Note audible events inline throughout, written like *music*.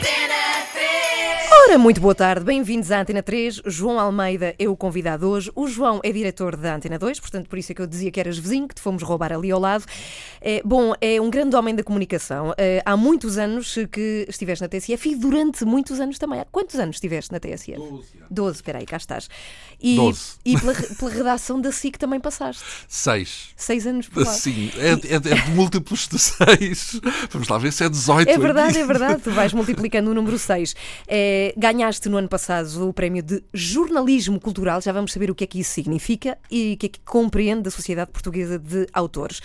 Dance. Ora, muito boa tarde, bem-vindos à Antena 3. João Almeida é o convidado hoje. O João é diretor da Antena 2, portanto, por isso é que eu dizia que eras vizinho, que te fomos roubar ali ao lado. É, bom, é um grande homem da comunicação. É, há muitos anos que estiveste na TSF e durante muitos anos também. Há quantos anos estiveste na TSF? Doze. Doze, espera aí, cá estás. E, Doze. e pela, pela redação da SIC também passaste. Seis. Seis anos por lá. Sim, é, é- é de múltiplos de seis. Vamos lá ver se é 18. É verdade, é verdade. Tu vais multiplicando o número 6. Ganhaste no ano passado o prémio de jornalismo cultural. Já vamos saber o que é que isso significa e o que é que compreende da Sociedade Portuguesa de Autores.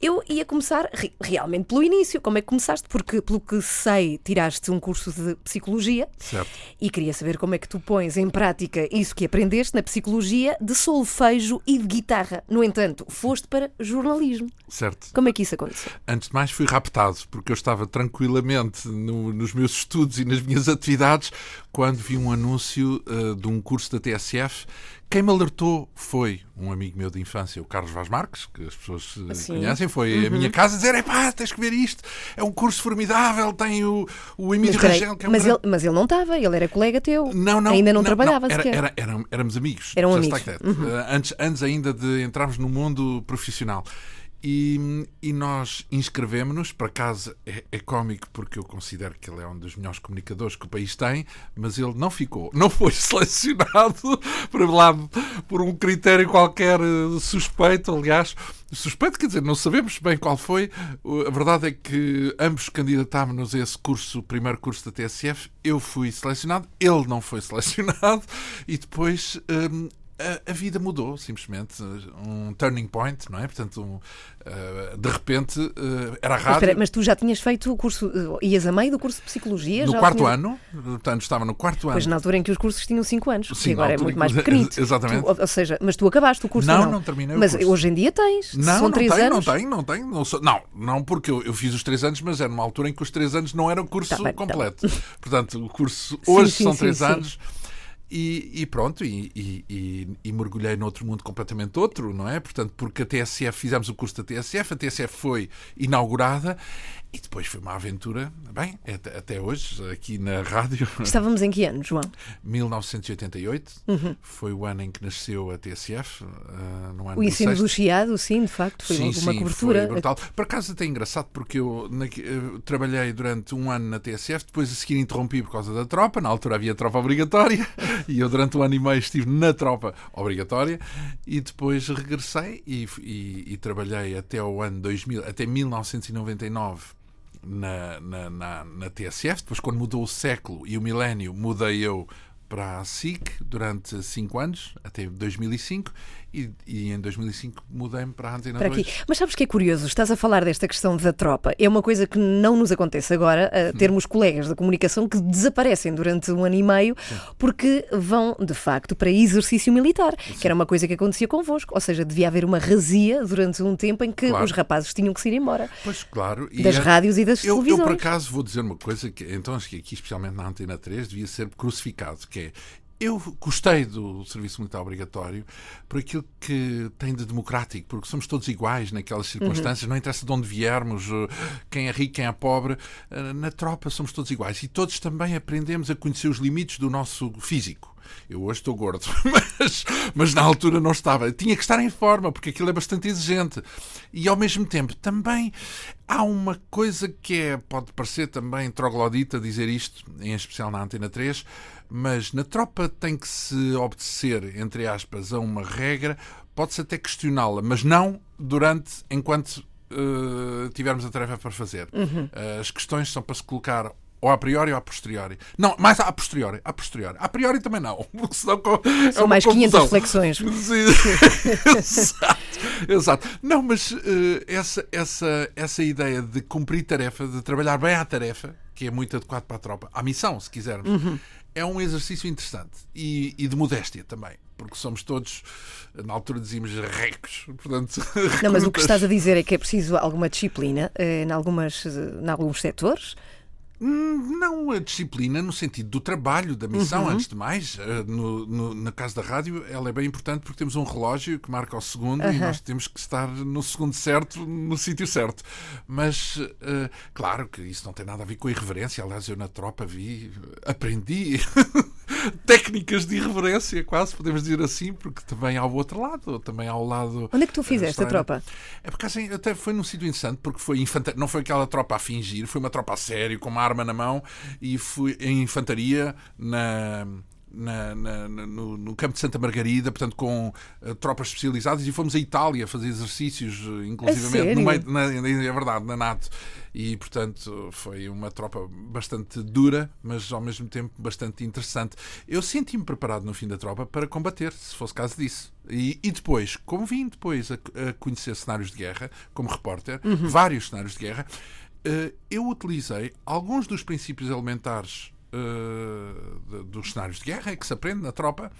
Eu ia começar re- realmente pelo início. Como é que começaste? Porque, pelo que sei, tiraste um curso de psicologia Certo. e queria saber como é que tu pões em prática isso que aprendeste na psicologia de solfejo e de guitarra. No entanto, foste para jornalismo. Certo. Como é que isso aconteceu? Antes de mais, fui raptado, porque eu estava tranquilamente no- nos meus estudos e nas minhas atividades quando vi um anúncio eh, de um curso da TSF. Quem me alertou foi um amigo meu de infância, o Carlos Vaz Marques, que as pessoas eh, Sim. conhecem. Foi à minha casa dizer: Epá, tens que ver isto, é um curso formidável. Tem o, o Emílio Mas, Rangel, que é um mas, grande- ele, mas ele não estava, ele era colega teu. Não, não. Ainda não, trabalhava era, sequer. era- eram- éramos amigos. Eram amigos. that. Uh, antes, antes ainda de entrarmos no mundo profissional. E, e nós inscrevemos-nos, por acaso é, é cómico porque eu considero que ele é um dos melhores comunicadores que o país tem, mas ele não ficou, não foi *laughs* selecionado por, lá, por um critério qualquer eh, suspeito, aliás. Suspeito, quer dizer, não sabemos bem qual foi. A verdade é que ambos candidatámos-nos a esse curso, o primeiro curso da TSF. Eu fui selecionado, ele não foi selecionado, e depois. hum, a, a vida mudou, simplesmente. Um turning point, não é? Portanto, um, uh, de repente, uh, era a Mas, espera, mas tu já tinhas feito o curso, eh, ias a meio do curso de psicologia? no quarto tinhas- ano, portanto, estava no quarto ano. Pois na altura em que os cursos tinham 5 anos, Sim, agora é muito mais que- pequenito. *laughs* Exatamente. Tu- ou seja, mas tu acabaste o curso Não, não? não terminei o Mas hoje em dia tens. Não, São não 3 tenho, anos. não tenho, não tenho. Não, não, não, porque eu, eu fiz os três anos, mas era numa altura em que os três anos não era o curso Tá bem, tá completo. Portanto, o curso Sim, hoje sim, são sim, três sim. E, e pronto, e- e- e mergulhei noutro mundo completamente outro, não é? Portanto, porque a TSF, fizemos o curso da TSF, a TSF foi inaugurada e depois foi uma aventura, bem, até, hoje, aqui na rádio, *laughs* Estávamos em que ano, João? 1988, foi o ano em que nasceu a TSF, no ano O ensino do Chiado, sim, de facto, foi sim, uma sim, cobertura. Foi brutal. Por acaso até é engraçado, porque eu, na- eu trabalhei durante um ano na TSF, depois a seguir interrompi por causa da tropa, na altura havia tropa obrigatória, *laughs* e eu durante um ano e meio estive na tropa obrigatória, e depois regressei e, e- e trabalhei até o ano 2000, até 1999 na, na, na, na TSF, depois quando mudou o século e o milénio, mudei eu para a SIC durante 5 anos, até 2005, e, e em 2005 mudei-me para a Antena para 2. aqui. Mas sabes que é curioso? Estás a falar desta questão da tropa. É uma coisa que não nos acontece agora, a termos colegas da comunicação que desaparecem durante um ano e meio porque vão, de facto, para exercício militar, que era uma coisa que acontecia convosco. Ou seja, devia haver uma razia durante um tempo em que Claro. os rapazes tinham que se ir embora. Pois, claro. E Das é- rádios e das eu, eu, televisões. por acaso, vou dizer uma coisa que, então, acho que aqui, especialmente na Antena 3, devia ser crucificado, que é, eu gostei do serviço militar obrigatório por aquilo que tem de democrático, porque somos todos iguais naquelas Uhum. circunstâncias, não interessa de onde viermos, eh, quem é rico, quem é pobre, eh, na tropa somos todos iguais. E todos também aprendemos a conhecer os limites do nosso físico. Eu hoje estou gordo, *laughs* mas, mas na altura não estava. Tinha que estar em forma, porque aquilo é bastante exigente. E ao mesmo tempo, também há uma coisa que é, pode parecer também troglodita dizer isto, em especial na Antena 3, mas na tropa tem que se obedecer, entre aspas, a uma regra, pode-se até questioná-la, mas não durante, enquanto eh, tivermos a tarefa para fazer. As questões são para se colocar ou a priori ou a posteriori. Não, mais a posteriori. A posteriori. A priori também não. *laughs* Porque senão é São mais 500 confusão. flexões. Sim. *laughs* exato, exato. Não, mas eh, essa, essa, essa ideia de cumprir tarefa, de trabalhar bem à tarefa, que é muito adequado para a tropa, à missão, se quisermos, Uhum. é um exercício interessante e, e de modéstia também. Porque somos todos, na altura dizíamos, recos. Portanto, *laughs* Não, mas o que estás a dizer é que é preciso alguma disciplina eh, em, algumas, eh, em alguns setores. Hum, não a disciplina no sentido do trabalho, da missão, uhum. antes de mais. Eh, no, no, na casa da rádio, ela é bem importante porque temos um relógio que marca o segundo uhum. e nós temos que estar no segundo certo, no sítio certo. Mas, uh, claro que isso não tem nada a ver com a irreverência. Aliás, eu na tropa vi, aprendi *laughs* técnicas de irreverência, quase podemos dizer assim, porque também há o outro lado, também há o lado. Onde é que tu fizeste a tropa? É porque assim, até foi num sítio interessante, porque foi infantaria, não foi aquela tropa a fingir, foi uma tropa a sério, com uma arma na mão, e fui em infantaria na na, na, no, no, campo de Santa Margarida, portanto, com uh, tropas especializadas, e fomos à Itália fazer exercícios, uh, inclusivamente, no meio, na, é verdade, na NATO. E, portanto, foi uma tropa bastante dura, mas ao mesmo tempo bastante interessante. Eu senti-me preparado no fim da tropa para combater, se fosse caso disso. E, e depois, como vim depois a, a, conhecer cenários de guerra, como repórter, uhum. vários cenários de guerra, uh, eu utilizei alguns dos princípios elementares uh, dos cenários de guerra que se aprende na tropa.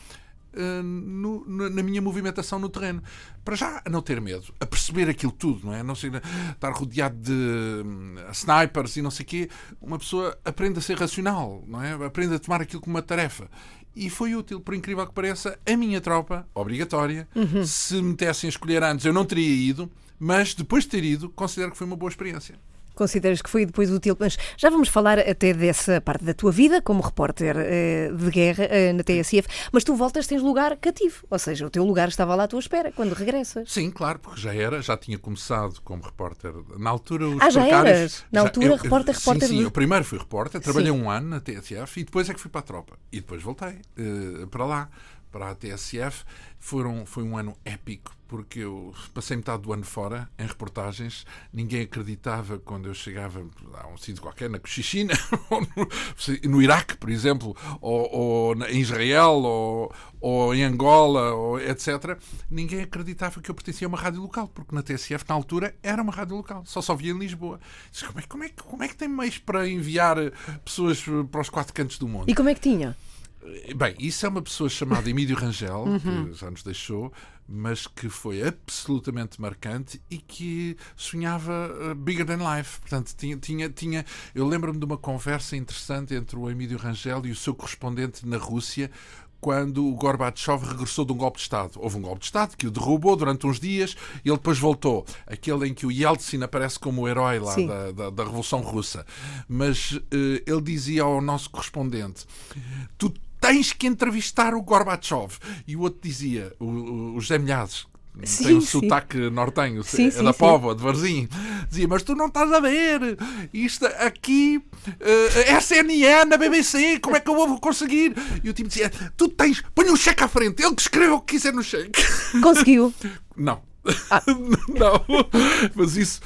Uh, no, na minha movimentação no terreno. Para já, a não ter medo, a perceber aquilo tudo, não é? Não sei, estar rodeado de uh, snipers e não sei o quê. Uma pessoa aprende a ser racional, não é? Aprende a tomar aquilo como uma tarefa. E foi útil, por incrível que pareça, a minha tropa, obrigatória. Uhum. Se me dessem a escolher antes, eu não teria ido, mas depois de ter ido, considero que foi uma boa experiência consideras que foi depois útil. Mas já vamos falar até dessa parte da tua vida como repórter uh, de guerra uh, na TSF. Mas tu voltas, tens lugar cativo, ou seja, o teu lugar estava lá à tua espera quando regressas. Sim, claro, porque já era, já tinha começado como repórter. Na altura, os ah, já eras? Na altura, já, eu, repórter, repórter. Sim, sim, de... eu primeiro fui repórter, trabalhei sim. um ano na TSF e depois é que fui para a tropa. E depois voltei uh, para lá para a TSF. Foram, foi um ano épico, porque eu passei metade do ano fora, em reportagens. Ninguém acreditava quando eu chegava a um sítio qualquer, na Cochichina, *laughs* no, no Iraque, por exemplo, ou, ou em Israel, ou, ou em Angola, ou etc. Ninguém acreditava que eu pertencia a uma rádio local, porque na TSF, na altura, era uma rádio local. Só só via em Lisboa. Como é, como, é, como é que tem meios para enviar pessoas para os quatro cantos do mundo? E como é que tinha? Bem, isso é uma pessoa chamada Emílio Rangel, uhum. que já nos deixou, mas que foi absolutamente marcante e que sonhava uh, bigger than life. Portanto, tinha. tinha, tinha eu lembro-me de uma conversa interessante entre o Emílio Rangel e o seu correspondente na Rússia, quando o Gorbachev regressou de um golpe de Estado. Houve um golpe de Estado que o derrubou durante uns dias e ele depois voltou. Aquele em que o Yeltsin aparece como o herói lá da, da, da, Revolução Russa. Mas uh, ele dizia ao nosso correspondente: Tu tens que entrevistar o Gorbachev. E o outro dizia, o, o José Milhazes, sim, tem um sim. sotaque nortenho, sim, é sim, da Póvoa, de Varzim. Dizia, mas tu não estás a ver isto aqui, uh, eh, CNN, na BBC, como é que eu vou conseguir? E o time dizia, tu tens, põe um cheque à frente, ele que escreve o que quiser no cheque. Conseguiu? Não. Ah. *laughs* não, mas isso,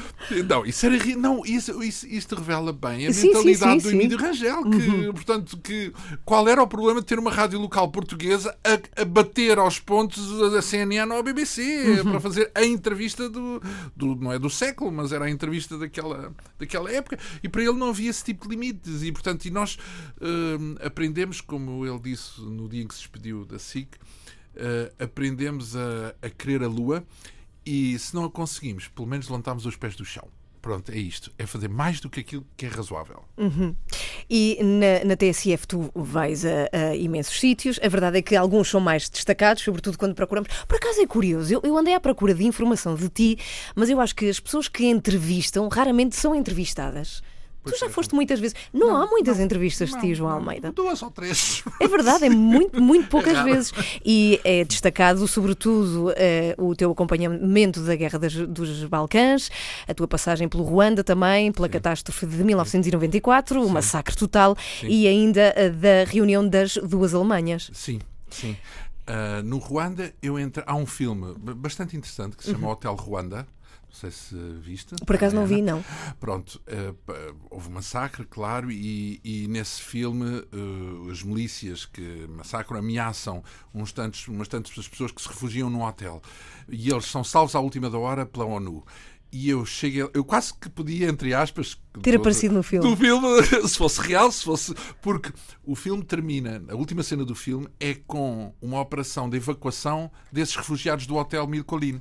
não, isso era, não, isso, isso, isto revela bem a sim, mentalidade sim, sim, do Emílio Rangel, que, uhum. portanto, que qual era o problema de ter uma rádio local portuguesa a, a bater aos pontos da CNN ou a BBC uhum. para fazer a entrevista do, do, não é do século, mas era a entrevista daquela, daquela época, e para ele não havia esse tipo de limites, e portanto, e nós uh, aprendemos, como ele disse no dia em que se despediu da SIC, uh, aprendemos a, a querer a Lua e se não a conseguimos, pelo menos levantamos os pés do chão. Pronto, é isto. É fazer mais do que aquilo que é razoável. Uhum. E na, na, TSF tu vais a, a, imensos sítios. A verdade é que alguns são mais destacados, sobretudo quando procuramos. Por acaso é curioso, eu, eu andei à procura de informação de ti, mas eu acho que as pessoas que entrevistam raramente são entrevistadas. Tu já é, foste muitas vezes. Não, não há muitas não, entrevistas de ti, João Almeida. Duas ou três. É verdade, é muito, muito poucas é vezes. E é destacado, sobretudo, uh, o teu acompanhamento da Guerra das, dos Balcãs, a tua passagem pelo Ruanda também, pela Sim. catástrofe de 1994, Sim. o massacre total, Sim. e ainda uh, da reunião das duas Alemanhas. Sim, sim. Uh, no Ruanda, eu entre... há um filme bastante interessante que se chama uhum. Hotel Ruanda não sei se viste. Por acaso não vi, não. Pronto, uh, houve um massacre, claro, e, e nesse filme uh, as milícias que massacram ameaçam uns tantos, umas tantas pessoas que se refugiam no hotel. E eles são salvos à última da hora pela ONU e eu cheguei, eu quase que podia, entre aspas, ter aparecido no filme. No filme, *laughs* se fosse real, se fosse. Porque o filme termina, a última cena do filme é com uma operação de evacuação desses refugiados do Hotel Milcolin.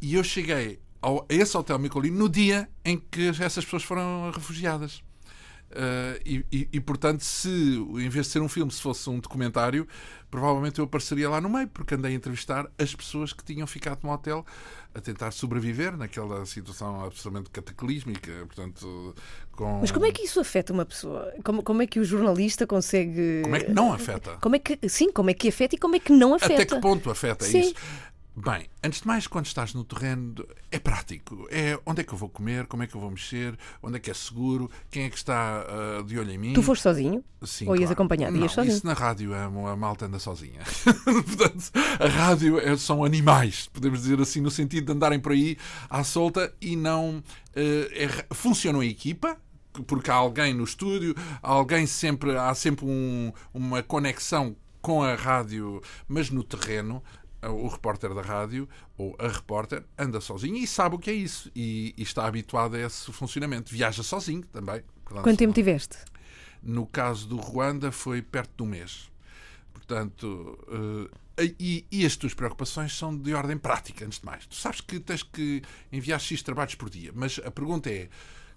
E eu cheguei ao, a esse hotel Micolino no dia em que essas pessoas foram refugiadas. Uh, e, e, e, portanto, se em vez de ser um filme, se fosse um documentário, provavelmente eu apareceria lá no meio, porque andei a entrevistar as pessoas que tinham ficado no hotel a tentar sobreviver naquela situação absolutamente cataclísmica. Portanto, com... Mas como é que isso afeta uma pessoa? Como, como é que o jornalista consegue. Como é que não afeta? Como é que, sim, como é que afeta e como é que não afeta? Até que ponto afeta sim. isso? Bem, antes de mais, quando estás no terreno, é prático. É onde é que eu vou comer, como é que eu vou mexer, onde é que é seguro, quem é que está uh, de olho em mim. Tu foste sozinho? Sim. Ou ias claro. acompanhado? Não, ias sozinho? Isso na rádio, a, a malta anda sozinha. *laughs* Portanto, a rádio é, são animais, podemos dizer assim, no sentido de andarem por aí à solta e não. Uh, é, funcionam em equipa, porque há alguém no estúdio, há alguém sempre, há sempre um, uma conexão com a rádio, mas no terreno o repórter da rádio ou a repórter anda sozinho e sabe o que é isso e, e está habituado a esse funcionamento. Viaja sozinho também. Quanto tempo tiveste? No caso do Ruanda foi perto de um mês. Portanto, uh, e, e, as tuas preocupações são de ordem prática, antes de mais. Tu sabes que tens que enviar X trabalhos por dia, mas a pergunta é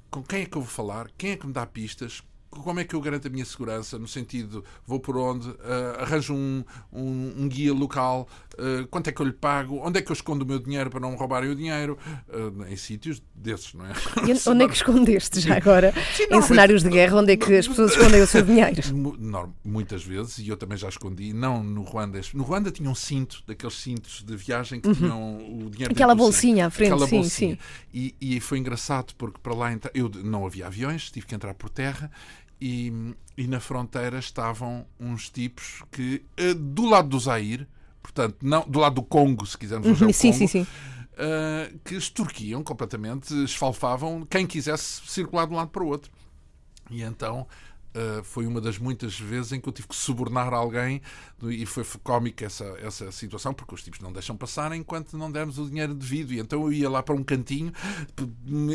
com quem é que eu vou falar, quem é que me dá pistas, como é que eu garanto a minha segurança? No sentido, vou por onde? Uh, arranjo um, um, um, guia local? Uh, quanto é que eu lhe pago? Onde é que eu escondo o meu dinheiro para não me roubarem o dinheiro? Uh, em sítios desses, não é? E onde é que escondeste já agora? Sim, não, em cenários mas, de guerra, onde é que as pessoas escondem o seu dinheiro? *laughs* Não, muitas vezes, e eu também já escondi, não no Ruanda. No Ruanda tinha um cinto, daqueles cintos de viagem que uhum. tinham o dinheiro Aquela bolsinha à frente, Aquela sim, bolsinha. sim. E, e foi engraçado porque para lá eu não havia aviões, tive que entrar por terra e, e na fronteira estavam uns tipos que, uh, do lado do Zaire, portanto, não, do lado do Congo, se quisermos usar uhum, o sim, Congo, sim, sim. Uh, que extorquiam completamente, esfalfavam quem quisesse circular de um lado para o outro. E então Uh, foi uma das muitas vezes em que eu tive que subornar alguém e foi cómica essa, essa situação, porque os tipos não deixam passar enquanto não dermos o dinheiro devido. E então eu ia lá para um cantinho,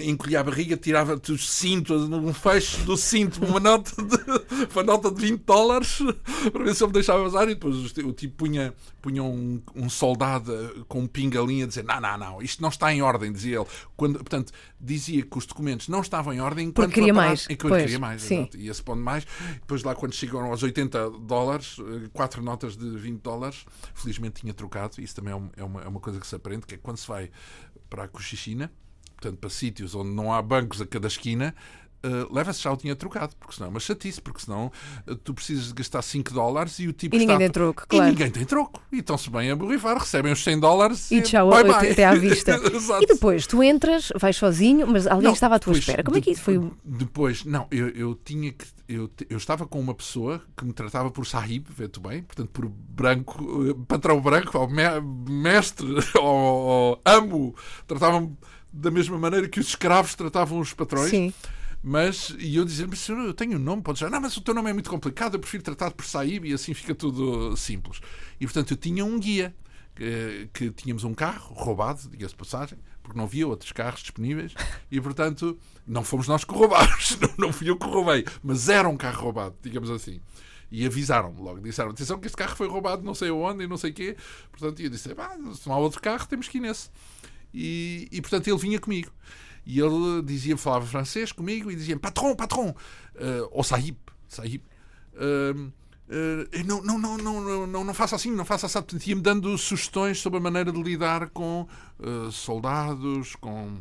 encolhia a barriga, tirava o cinto, um fecho do cinto, uma nota de, *laughs* uma nota de 20 dólares, *laughs* para ver se ele me deixava passar. E depois o tipo punha, punha um, um soldado com um pingalinho a dizer: Não, não, não, isto não está em ordem, dizia ele. Quando, portanto, dizia que os documentos não estavam em ordem enquanto porque queria mais. Enquanto pois, queria mais, sim. Ia-se pondo mais. Depois, lá, quando chegam aos 80 dólares, eh, quatro notas de 20 dólares, felizmente tinha trocado. Isso também é, é uma, é uma coisa que se aprende, que é quando se vai para a Cochichina, portanto, para sítios onde não há bancos a cada esquina, uh, leva-se já o dinheiro trocado, porque senão é uma chatice, porque senão uh, tu precisas de gastar 5 dólares e o tipo e está... ninguém tem troco, claro. E ninguém tem troco. E estão-se bem a borrifar, recebem os 100 dólares e, e tchau, bye, bye. até à vista. *laughs* e depois, tu entras, vais sozinho, mas alguém não, estava à tua depois, espera. Como é que isso foi? Depois, não, eu, eu tinha que eu, eu, estava com uma pessoa que me tratava por sahib, vê-te bem, portanto, por branco, eh, patrão branco, ou mestre, *laughs* ou, ou amo, tratavam-me da mesma maneira que os escravos tratavam os patrões. Sim. Mas, e eu dizia, mas eu tenho um nome, pode dizer, não, mas o teu nome é muito complicado, eu prefiro tratar por Saib e assim fica tudo simples. E portanto eu tinha um guia, que, que tínhamos um carro roubado, diga-se de passagem, porque não havia outros carros disponíveis e portanto não fomos nós que roubámos, *laughs* não, não fui eu que roubei, mas era um carro roubado, digamos assim. E avisaram-me logo, disseram: atenção que este carro foi roubado não sei onde e não sei quê. Portanto, eu disse: se não há outro carro, temos que ir nesse. E, e portanto ele vinha comigo. E ele dizia, falava francês comigo e dizia patron, patron, uh, ou sahib, sahib. Uh, uh, não, não, não, não, não, não faça assim, não faça assim. Ia-me dando sugestões sobre a maneira de lidar com uh, soldados, com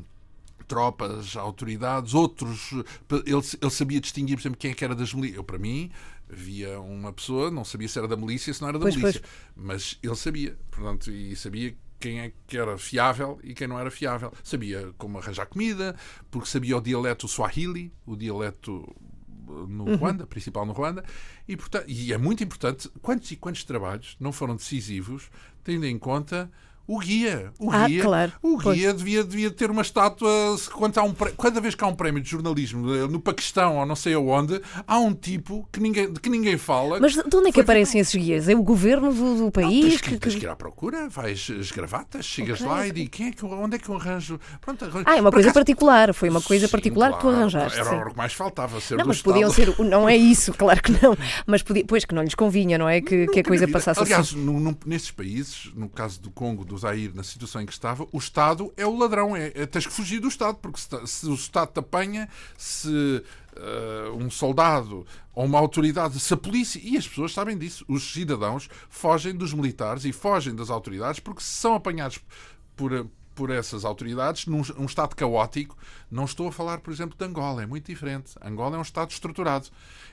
tropas, autoridades, outros. Ele, ele sabia distinguir, por exemplo, quem é que era das milícias. Eu, para mim, via uma pessoa, não sabia se era da milícia, se não era da pois, milícia. Pois. Mas ele sabia, portanto, e sabia quem é que era fiável e quem não era fiável. Sabia como arranjar comida, porque sabia o dialeto Swahili, o dialeto no uhum. Ruanda, principal no Ruanda, e, portanto, e é muito importante quantos e quantos trabalhos não foram decisivos, tendo em conta o guia, o ah, guia, claro. o guia devia, devia ter uma estátua. Quando há um, cada vez que há um prémio de jornalismo eh, no Paquistão ou não sei aonde, há um tipo que ninguém, de que ninguém fala. Mas de onde é que aparecem esses guias? É o governo do, do país? Não, tens, que, tens que ir à procura, vais as gravatas, chegas okay. lá e diz quem é que, onde é que eu arranjo. Pronto, arranjo. Ah, é uma coisa acaso... particular, foi uma coisa sim, particular claro, que tu arranjaste. Era sim. o que mais faltava ser Não, mas Estado. podiam ser. Não é isso, *laughs* claro que não. Mas podia, pois que não lhes convinha, não é? Que, que a coisa passasse Aliás, assim. Aliás, nesses países, no caso do Congo, do Zaire, na situação situação em que estava, o Estado é o ladrão. É, é tens que fugir do Estado, porque se, se o Estado te apanha, se uh, um soldado ou uma autoridade, se a polícia, e as pessoas sabem disso, os cidadãos fogem dos militares e fogem das autoridades porque se são apanhados por, por essas autoridades num um Estado caótico. Não estou a falar, por exemplo, de Angola, é muito diferente. Angola é um Estado estruturado.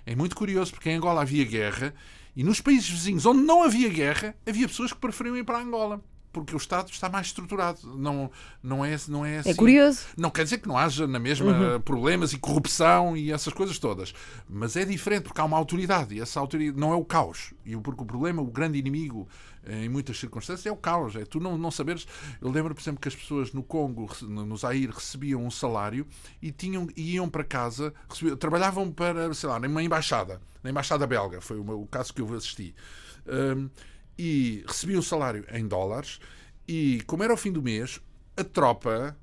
É muito curioso porque em Angola havia guerra e nos países vizinhos onde não havia guerra, havia pessoas que preferiam ir para Angola porque o Estado está mais estruturado. Não, não, é, não é assim. É curioso. Não quer dizer que não haja na mesma uhum. problemas e corrupção e essas coisas todas. Mas é diferente porque há uma autoridade e essa autoridade não é o caos. E porque o problema, o grande inimigo em muitas circunstâncias é o caos. É tu não, não saberes. Eu lembro, por exemplo, que as pessoas no Congo, no Zaire, recebiam um salário e tinham, iam para casa, recebiam, trabalhavam para, sei lá, numa embaixada, na embaixada belga, foi o, o caso que eu assisti. Um, e recebia o salário em dólares e, como era o fim do mês, a tropa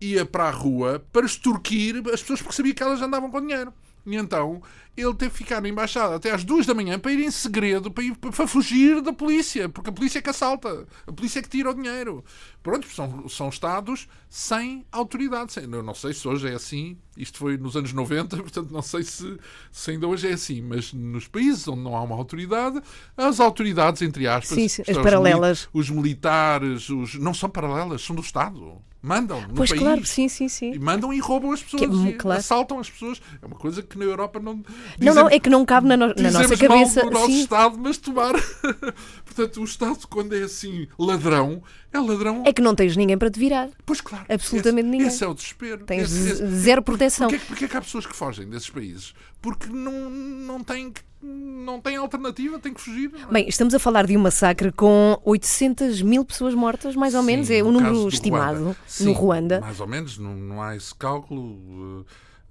ia para a rua para extorquir as pessoas porque sabia que elas andavam com dinheiro. E então ele teve que ficar na embaixada até às duas da manhã para ir em segredo, para, ir, para fugir da polícia, porque a polícia é que assalta, a polícia é que tira o dinheiro. Pronto, são, são Estados sem autoridade. Sem, eu não sei se hoje é assim, isto foi nos anos 90, *laughs* portanto não sei se, se ainda hoje é assim, mas nos países onde não há uma autoridade, as autoridades, entre aspas, sim, as paralelas. Os, militares, os, não são paralelas, são do Estado. Mandam no pois país. claro, sim, sim, sim. E mandam e roubam as pessoas. Que, claro. Assaltam as pessoas. É uma coisa que na Europa não. Não, não, é que não cabe na, no, na nossa cabeça. Mal do nosso sim. Estado, mas tomar. *laughs* Portanto, o Estado, quando é assim ladrão, é ladrão. É que não tens ninguém para te virar. Pois claro. Absolutamente esse, ninguém. Esse é o desespero. Tens esse, esse, zero proteção. Porquê, porquê é que há pessoas que fogem desses países? Porque não, não têm não tem alternativa, tem que fugir. É? Bem, estamos a falar de um massacre com 800 mil pessoas mortas, mais ou Sim, menos, é o número estimado Ruanda. Sim, no Ruanda. Mais ou menos, não, não há esse cálculo.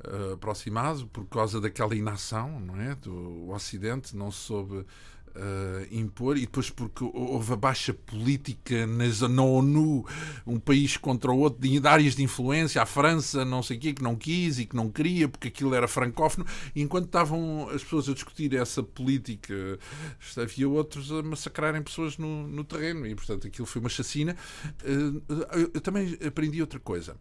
Uh, aproximado por causa daquela inação não é? do Ocidente, não soube Uh, impor, e depois porque houve a baixa política nas, na ONU, um país contra o outro, de áreas de influência, a França, não sei o quê, que não quis e que não queria, porque aquilo era francófono, e enquanto estavam as pessoas a discutir essa política, havia outros a massacrarem pessoas no, no terreno, e portanto aquilo foi uma chacina. Uh, eu, eu também aprendi outra coisa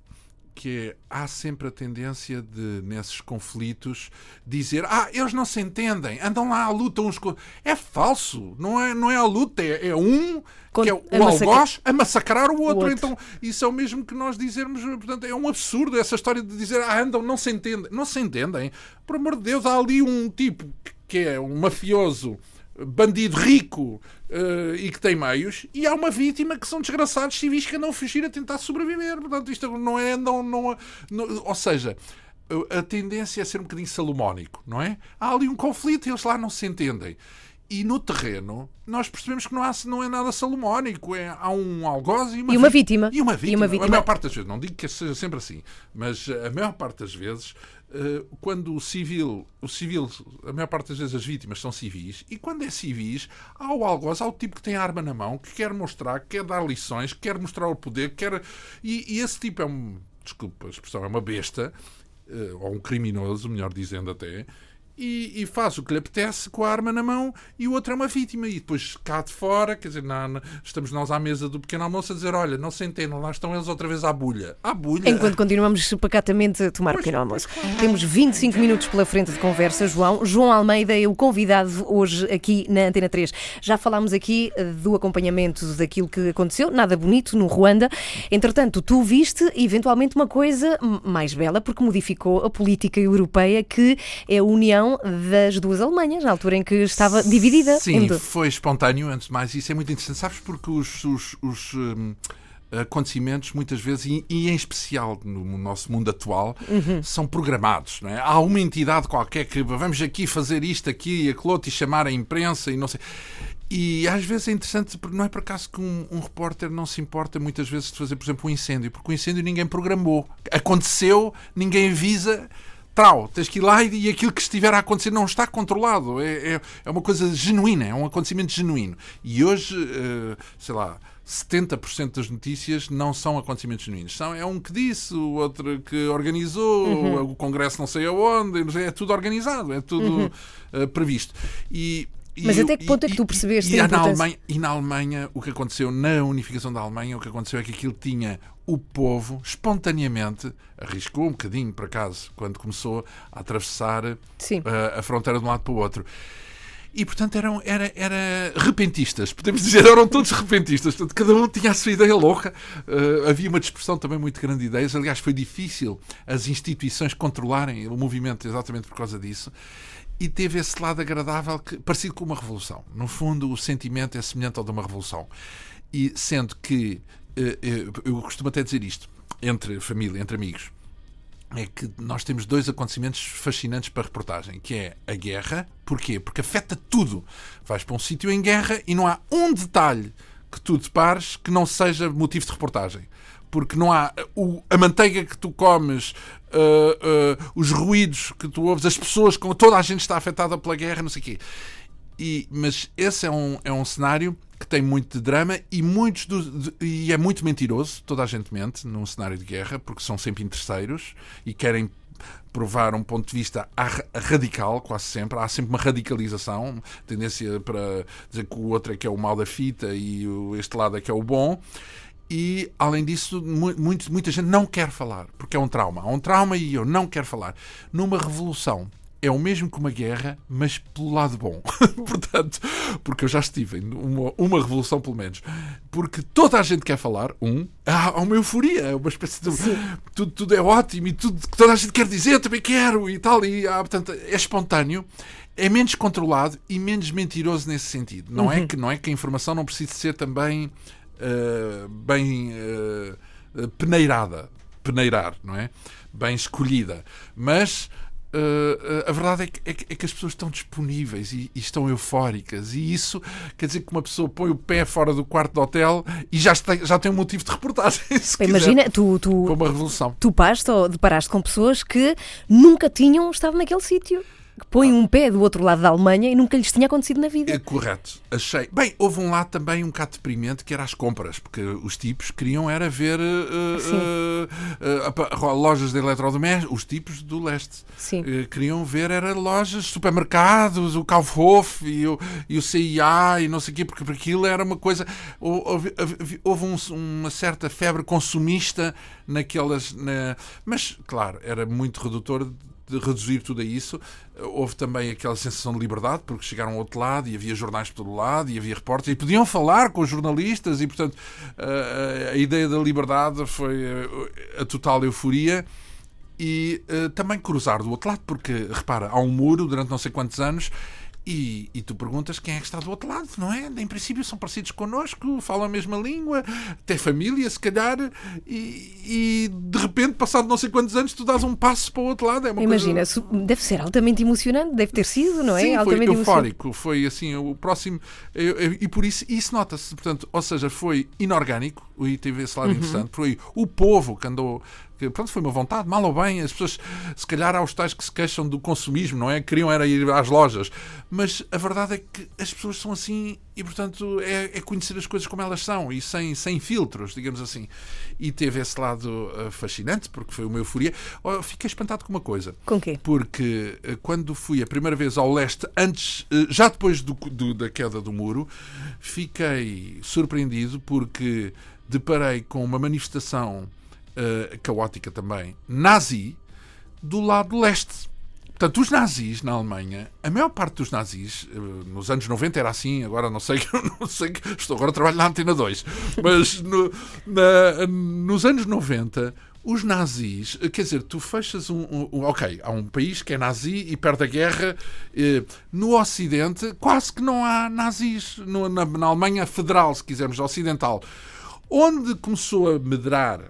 que é, há sempre a tendência de, nesses conflitos, dizer ah, eles não se entendem, andam lá à luta uns com... É falso, não é, não é a luta, é, é um que é o a algoz a massacrar o outro. o outro. Então, isso é o mesmo que nós dizermos, portanto, é um absurdo essa história de dizer ah, andam, não se entendem. Não se entendem. Por amor de Deus, há ali um tipo que é um mafioso bandido rico uh, e que tem meios, e há uma vítima que são desgraçados civis que andam a fugir a tentar sobreviver. Portanto, isto não é. Não, não, não, ou seja, a tendência é ser um bocadinho salomónico, não é? Há ali um conflito e eles lá não se entendem. E no terreno, nós percebemos que não, há, não é nada salomónico. É, há um algoz e uma, e uma vítima. E uma vítima. E uma vítima. A maior parte das vezes, não digo que seja sempre assim, mas a maior parte das vezes quando o civil, o civil, a maior parte das vezes as vítimas são civis, e quando é civis, há o algoz, há o tipo que tem a arma na mão, que quer mostrar, que quer dar lições, que quer mostrar o poder, quer. E, e esse tipo é um. Desculpa a expressão, é uma besta, eh, ou um criminoso, melhor dizendo até, e, e, faz o que lhe apetece com a arma na mão e o outro é uma vítima. E depois cá de fora, quer dizer, na, na, estamos nós à mesa do pequeno almoço a dizer: olha, não se entendam, lá estão eles outra vez à bulha. À bulha. Enquanto continuamos pacatamente a tomar pois, pequeno almoço. Claro. Temos 25 minutos pela frente de conversa, João. João Almeida é o convidado hoje aqui na Antena 3. Já falámos aqui eh, do acompanhamento daquilo que aconteceu, nada bonito no Ruanda. Entretanto, tu viste eventualmente uma coisa mais bela, porque modificou a política europeia, que é a União das duas Alemanhas, na altura em que estava dividida. Sim, foi espontâneo, antes de mais, isso é muito interessante. Sabes porque os, os, os um, acontecimentos, muitas vezes, e, e, em especial no nosso mundo atual, uhum. são programados. Não é? Há uma entidade qualquer que vamos aqui fazer isto, aqui e aquilo outro e chamar a imprensa e não sei. E às vezes é interessante, porque não é por acaso que um, um, repórter não se importa muitas vezes de fazer, por exemplo, um incêndio, porque o incêndio ninguém programou. Aconteceu, ninguém avisa trau, tens que ir lá e, e aquilo que estiver a acontecer não está controlado. É, é, é, uma coisa genuína, é um acontecimento genuíno. E hoje, uh, sei lá, 70% das notícias não são acontecimentos genuínos. São, é um que disse, o outro que organizou, uhum. o Congresso não sei aonde, é tudo organizado, é tudo uhum. uh, previsto. E Mas até que ponto é que tu percebeste e, e, na? Alemanha, e na Alemanha, o que aconteceu, na unificação da Alemanha, o que aconteceu é que aquilo tinha o povo, espontaneamente, arriscou um bocadinho, por acaso, quando começou a atravessar a, a fronteira de um lado para o outro. E, portanto, eram era, era repentistas, podemos dizer, eram todos repentistas. Portanto, cada um tinha a sua ideia louca. Uh, havia uma dispersão também muito grande de ideias. Aliás, foi difícil as instituições controlarem o movimento exatamente por causa disso. E teve esse lado agradável, que, parecido com uma revolução. No fundo, o sentimento é semelhante ao de uma revolução. E sendo que, uh, eu costumo até dizer isto, entre família, entre amigos, é que nós temos dois acontecimentos fascinantes para a reportagem, que é a guerra. Porquê? Porque afeta tudo. Vais para um sítio em guerra e não há um detalhe que tu depares que não seja motivo de reportagem. Porque não há o, a manteiga que tu comes, uh, uh, os ruídos que tu ouves, as pessoas, com toda a gente está afetada pela guerra, não sei o quê. E, mas esse é um, é um cenário que tem muito de drama e, muitos do, de, e é muito mentiroso. Toda a gente mente num cenário de guerra porque são sempre interesseiros e querem provar um ponto de vista radical, quase sempre. Há sempre uma radicalização, tendência para dizer que o outro é que é o mal da fita e este lado é que é o bom. E, além disso, muito, muita gente não quer falar, porque é um trauma. Há um trauma e eu não quero falar. Numa revolução, é o mesmo que uma guerra, mas pelo lado bom. *laughs* Portanto, porque eu já estive em uma, uma, revolução, pelo menos. Porque toda a gente quer falar, um, há uma euforia, é uma espécie de. Tudo, tudo, é ótimo e tudo que toda a gente quer dizer, eu também quero e tal. E, ah, portanto, é espontâneo. É menos controlado e menos mentiroso nesse sentido. Não, uhum. é, que, não é que a informação não precise ser também uh, bem uh, peneirada, peneirar, não é? Bem escolhida. Mas Uh, a verdade é que, é, que, é que, as pessoas estão disponíveis e, e, estão eufóricas, e isso quer dizer que uma pessoa põe o pé fora do quarto do hotel e já, está, já tem um motivo de reportagem. *laughs* Imagina, tu, tu, uma revolução. tu deparaste com pessoas que nunca tinham estado naquele sítio que põem um pé do outro lado da Alemanha e nunca lhes tinha acontecido na vida. É correto. Achei. Bem, houve um lado também um bocado deprimente que era as compras, porque os tipos queriam era ver uh, uh, uh, lojas de eletrodomésticos, os tipos do leste. Sim. queriam ver era lojas, supermercados, o Kaufhof e o, e o CIA e não sei o quê, porque aquilo era uma coisa. Houve, houve um, uma certa febre consumista naquelas. Na... Mas, claro, era muito redutor de reduzir tudo a isso. Houve também aquela sensação de liberdade, porque chegaram ao outro lado e havia jornais por todo lado e havia repórteres e podiam falar com os jornalistas e, portanto, a, a ideia da liberdade foi a total euforia e uh, também cruzar do outro lado, porque, repara, há um muro durante não sei quantos anos e, e, tu perguntas quem é que está do outro lado, não é? Em princípio são parecidos connosco, falam a mesma língua, têm família, se calhar, e, e, de repente, passado não sei quantos anos, tu dás um passo para o outro lado. É Imagina, coisa... deve ser altamente emocionante, deve ter sido, não é? Sim, altamente foi eufórico, foi assim, o próximo. E por isso, isso nota-se, portanto, ou seja, foi inorgânico, e teve esse lado uhum. interessante, foi o povo que andou que pronto, foi uma vontade, mal ou bem, as pessoas, se calhar há os tais que se queixam do consumismo, não é? Queriam era ir às lojas, mas a verdade é que as pessoas são assim e, portanto, é, é conhecer as coisas como elas são e sem, sem filtros, digamos assim. E teve esse lado uh, fascinante, porque foi uma euforia. Oh, fiquei espantado com uma coisa. Com quê? Porque uh, quando fui a primeira vez ao leste, antes, uh, já depois do, do, da queda do muro, fiquei surpreendido porque deparei com uma manifestação uh, caótica também, nazi, do lado leste. Portanto, os nazis na Alemanha, a maior parte dos nazis, uh, nos anos 90 era assim, agora não sei, *laughs* não sei estou agora a trabalhar na Antena 2, mas no, na, nos anos 90 os nazis, eh, quer dizer, tu fechas um, um, Ok, há um país que é nazi e perde a guerra. Eh, no Ocidente, quase que não há nazis. No, na, na, Alemanha Federal, se quisermos, ocidental. Onde começou a medrar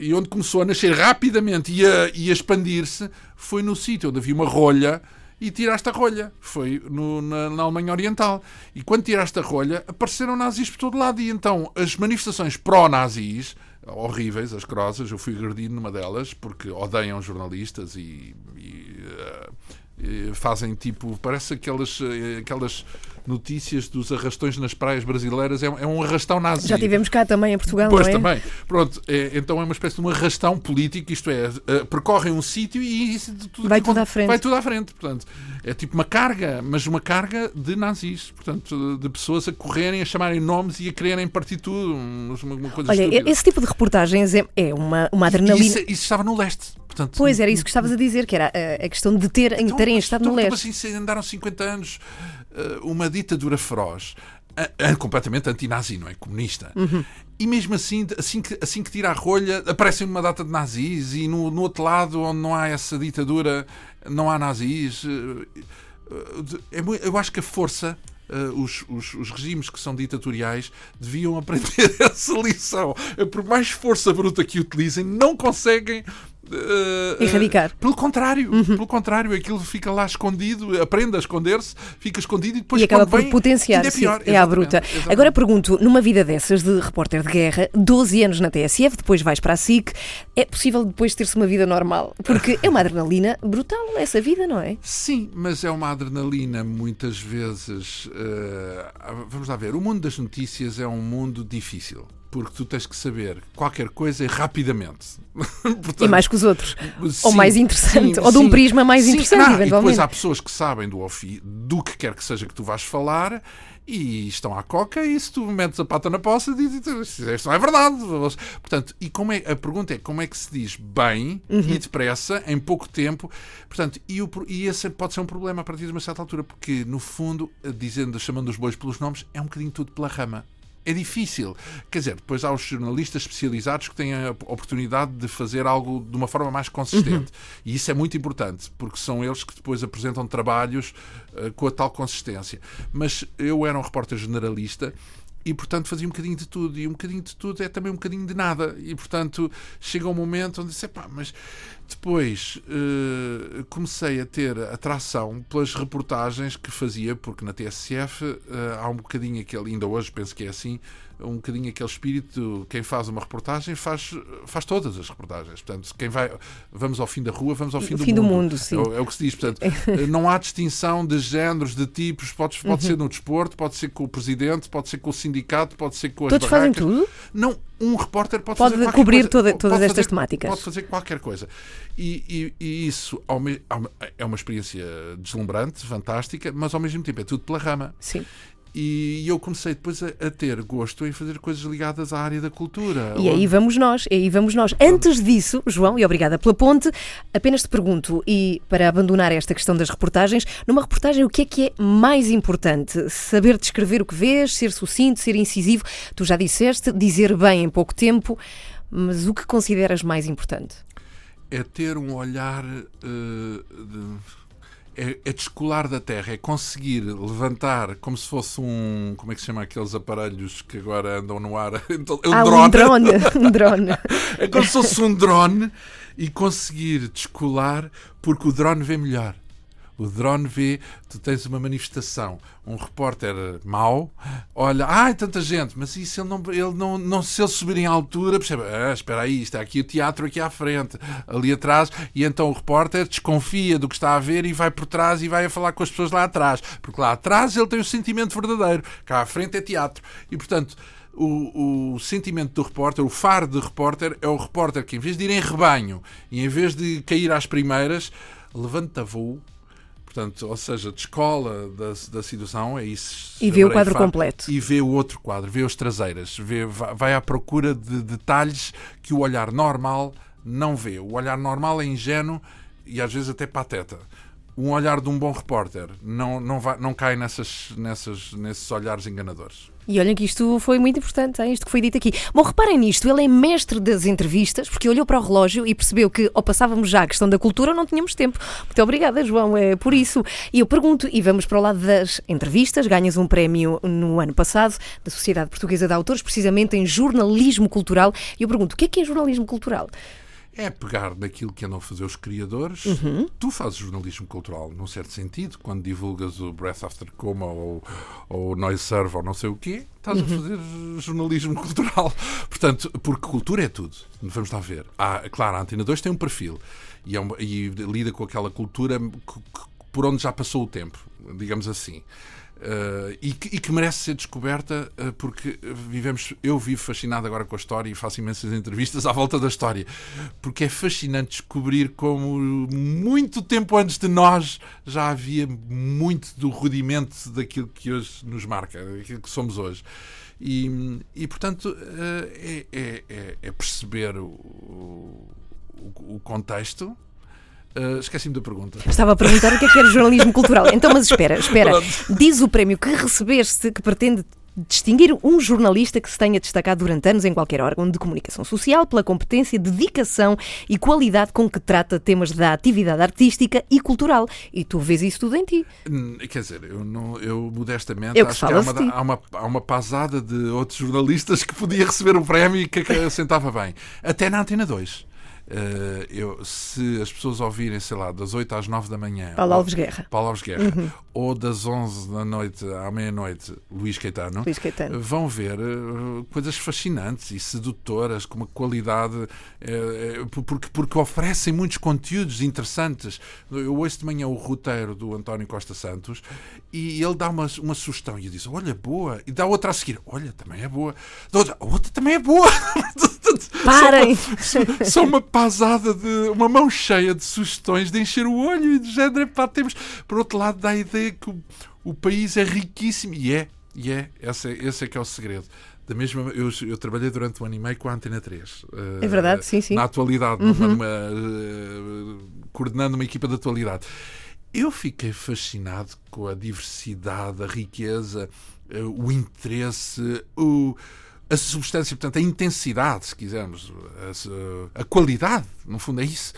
e onde começou a nascer rapidamente e a, e a expandir-se foi no sítio onde havia uma rolha e tiraste a rolha. Foi no, na, na, Alemanha Oriental. E quando tiraste a rolha, apareceram nazis por todo lado. E então as manifestações pró-nazis, horríveis, as crosas, eu fui agredido numa delas, porque odeiam jornalistas e, e, uh, e fazem tipo. Parece aquelas. aquelas notícias dos arrastões nas praias brasileiras, é, é um arrastão nazi. Já tivemos cá também em Portugal, Pois não é? também. Pronto, é, então é uma espécie de um arrastão político, isto é, uh, percorrem um sítio e isso tudo Vai tudo à frente. Vai tudo à frente. Portanto, é tipo uma carga, mas uma carga de nazis, portanto, de pessoas a correrem, a chamarem nomes e a quererem partir tudo. Uma, uma coisa Olha, estúpida. esse tipo de reportagens é, é uma, uma adrenalina. isso, isso estava no leste. Portanto, Pois era isso que estavas a dizer, que era a, a questão de ter, Então, terem estado no então, leste. assim, andaram 50 anos eh, uma ditadura feroz, completamente anti-nazi, não é? Comunista. Uhum. E mesmo assim, assim que, assim que tira a rolha, aparecem numa data de nazis e no, no outro lado, onde não há essa ditadura, não há nazis. Eh, eh, é eu acho que a força. eh, os, os, os regimes que são ditatoriais deviam *laughs* aprender essa lição. Eh, Por mais força bruta que utilizem, não conseguem eh, Erradicar. pelo contrário, Uhum. pelo contrário, aquilo fica lá escondido, aprende a esconder-se, fica escondido e depois E acaba por vem, potenciar, é sim, pior. é à Exatamente, bruta. exatamente. Agora pergunto, numa vida dessas de repórter de guerra, 12 anos na TSF, depois vais para a SIC, é possível depois ter-se uma vida normal? Porque é uma adrenalina brutal essa vida, não é? Sim, mas é uma adrenalina muitas vezes. eh, vamos lá ver, o mundo das notícias é um mundo difícil. Porque tu tens que saber qualquer coisa rapidamente. *laughs* Portanto, E mais que os outros. Ou Sim, mais interessante, sim, ou de um sim. prisma mais interessante, não, E depois eventualmente. há pessoas que sabem do, ofi- do que quer que seja que tu vais falar e estão à coca e se tu metes a pata na poça dizes isto não é verdade. Portanto, e como é, a pergunta é como é que se diz bem Uhum. e depressa, em pouco tempo, portanto, e, o, e esse pode ser um problema a partir de uma certa altura, porque no fundo, dizendo, chamando os bois pelos nomes, é um bocadinho tudo pela rama. É difícil. Quer dizer, depois há os jornalistas especializados que têm a oportunidade de fazer algo de uma forma mais consistente. E isso é muito importante, porque são eles que depois apresentam trabalhos eh, com a tal consistência. Mas eu era um repórter generalista e, portanto, fazia um bocadinho de tudo. E um bocadinho de tudo é também um bocadinho de nada. E, portanto, chega um momento onde disse, pá, mas depois eh, comecei a ter atração pelas reportagens que fazia, porque na TSF eh, há um bocadinho aquele, ainda hoje penso que é assim, um bocadinho aquele espírito, quem faz uma reportagem faz, faz todas as reportagens. Portanto, quem vai, vamos ao fim da rua, vamos ao fim, do, fim do mundo. mundo, sim. É o- é o que se diz. Portanto, *laughs* não há distinção de géneros, de tipos. Pode, pode Uhum. ser no desporto, pode ser com o presidente, pode ser com o sindicato, pode ser com as Todos fazem barracas. tudo? Não, um repórter pode, Pode fazer cobrir coisa. toda- todas fazer- estas temáticas. Pode fazer qualquer coisa. E, e- e isso é uma experiência deslumbrante, fantástica, mas ao mesmo tempo é tudo pela rama. Sim. E eu comecei depois a, a ter gosto em fazer coisas ligadas à área da cultura. E aí vamos nós, e aí vamos nós. Antes disso, João, e obrigada pela ponte, apenas te pergunto, e para abandonar esta questão das reportagens, numa reportagem o que é que é mais importante? Saber descrever o que vês, ser sucinto, ser incisivo? Tu já disseste, dizer bem em pouco tempo, mas o que consideras mais importante? é ter um olhar eh, de- é, é descolar da terra, é conseguir levantar como se fosse um. Como é que se chama aqueles aparelhos que agora andam no ar? *laughs* Então, é um ah, drone. um drone, *laughs* um drone. É como se fosse um drone e conseguir descolar porque o drone vê melhor. O drone vê, tu tens uma manifestação, um repórter mau, olha, ai, tanta gente, mas isso ele não, ele não, não se ele subir em altura, percebe, ah, espera aí, está aqui o teatro aqui à frente, ali atrás, e então o repórter desconfia do que está a ver e vai por trás e vai a falar com as pessoas lá atrás, porque lá atrás ele tem o sentimento verdadeiro, cá à frente é teatro. E portanto, o, o sentimento do repórter, o faro de repórter, é o repórter que, em vez de ir em rebanho e em vez de cair às primeiras, levanta voo. Portanto, ou seja, descola da, da situação, é isso. E vê o quadro completo. E vê o outro quadro, vê as traseiras, vê, vai vai à procura de detalhes que o olhar normal não vê. O olhar normal é ingênuo e às vezes até pateta. Um olhar de um bom repórter não, não, vai, não cai nessas, nessas, nesses olhares enganadores. E olhem que isto foi muito importante, é isto que foi dito aqui. Bom, reparem nisto, ele é mestre das entrevistas, porque olhou para o relógio e percebeu que, ou passávamos já a questão da cultura, não tínhamos tempo. Muito obrigada, João, é por isso. E eu pergunto, e vamos para o lado das entrevistas, ganhas um prémio no ano passado da Sociedade Portuguesa de Autores, precisamente em jornalismo cultural. E eu pergunto, o que é que é jornalismo cultural? É pegar naquilo que andam a fazer os criadores. Tu fazes jornalismo cultural, num certo sentido, quando divulgas o Breath After Coma ou, ou Noise Serve ou não sei o quê, estás a fazer jornalismo *laughs* cultural. Portanto, porque cultura é tudo. Vamos lá ver. Há, claro, a Antena 2 tem um perfil e, é uma- e lida com aquela cultura que- que- por onde já passou o tempo, digamos assim. Uh, e, que, e, que, merece ser descoberta uh, porque vivemos, eu vivo fascinado agora com a história e faço imensas entrevistas à volta da história, porque é fascinante descobrir como muito tempo antes de nós já havia muito do rudimento daquilo que hoje nos marca, daquilo que somos hoje. E, e portanto, uh, é, é, é, perceber o, o, o contexto, Uh, Esqueci-me da pergunta. Estava a perguntar o que é que era jornalismo cultural. Então, mas espera, espera. Diz o prémio que recebeste que pretende distinguir um jornalista que se tenha destacado durante anos em qualquer órgão de comunicação social pela competência, dedicação e qualidade com que trata temas da atividade artística e cultural. E tu vês isso tudo em ti. Hum, quer dizer, eu, não, eu modestamente eu acho que há uma, há, uma, há uma pasada de outros jornalistas que podia receber o prémio e que, que assentava bem. Até na Antena 2. Uh, eu, se as pessoas ouvirem, sei lá, das 8 às 9 da manhã. Paulo Alves Guerra. Paulo Alves Guerra. Uhum. Ou das 11 da noite à meia-noite, Luís Caetano, Luís Caetano. Vão ver uh, coisas fascinantes e sedutoras, com uma qualidade. Uh, porque, porque oferecem muitos conteúdos interessantes. Eu ouço de manhã o roteiro do António Costa Santos e ele dá uma, uma sugestão e eu disse: Olha, boa. E dá outra a seguir: Olha, também é boa. Outra, outra também é boa. *laughs* Parem! Só uma pasada de uma mão cheia de sugestões de encher o olho e de género. Pá, temos, por outro lado, dá a ideia que o, o país é riquíssimo. E é, e é. Esse, é, esse é que é o segredo. Da mesma, eu, eu trabalhei durante um ano e meio com a Antena 3. É verdade, sim, sim. Na atualidade, uhum. numa, uh, coordenando uma equipa de atualidade. Eu fiquei fascinado com a diversidade, a riqueza, uh, o interesse, o a substância, portanto, a intensidade, se quisermos, a, a, qualidade, no fundo é isso,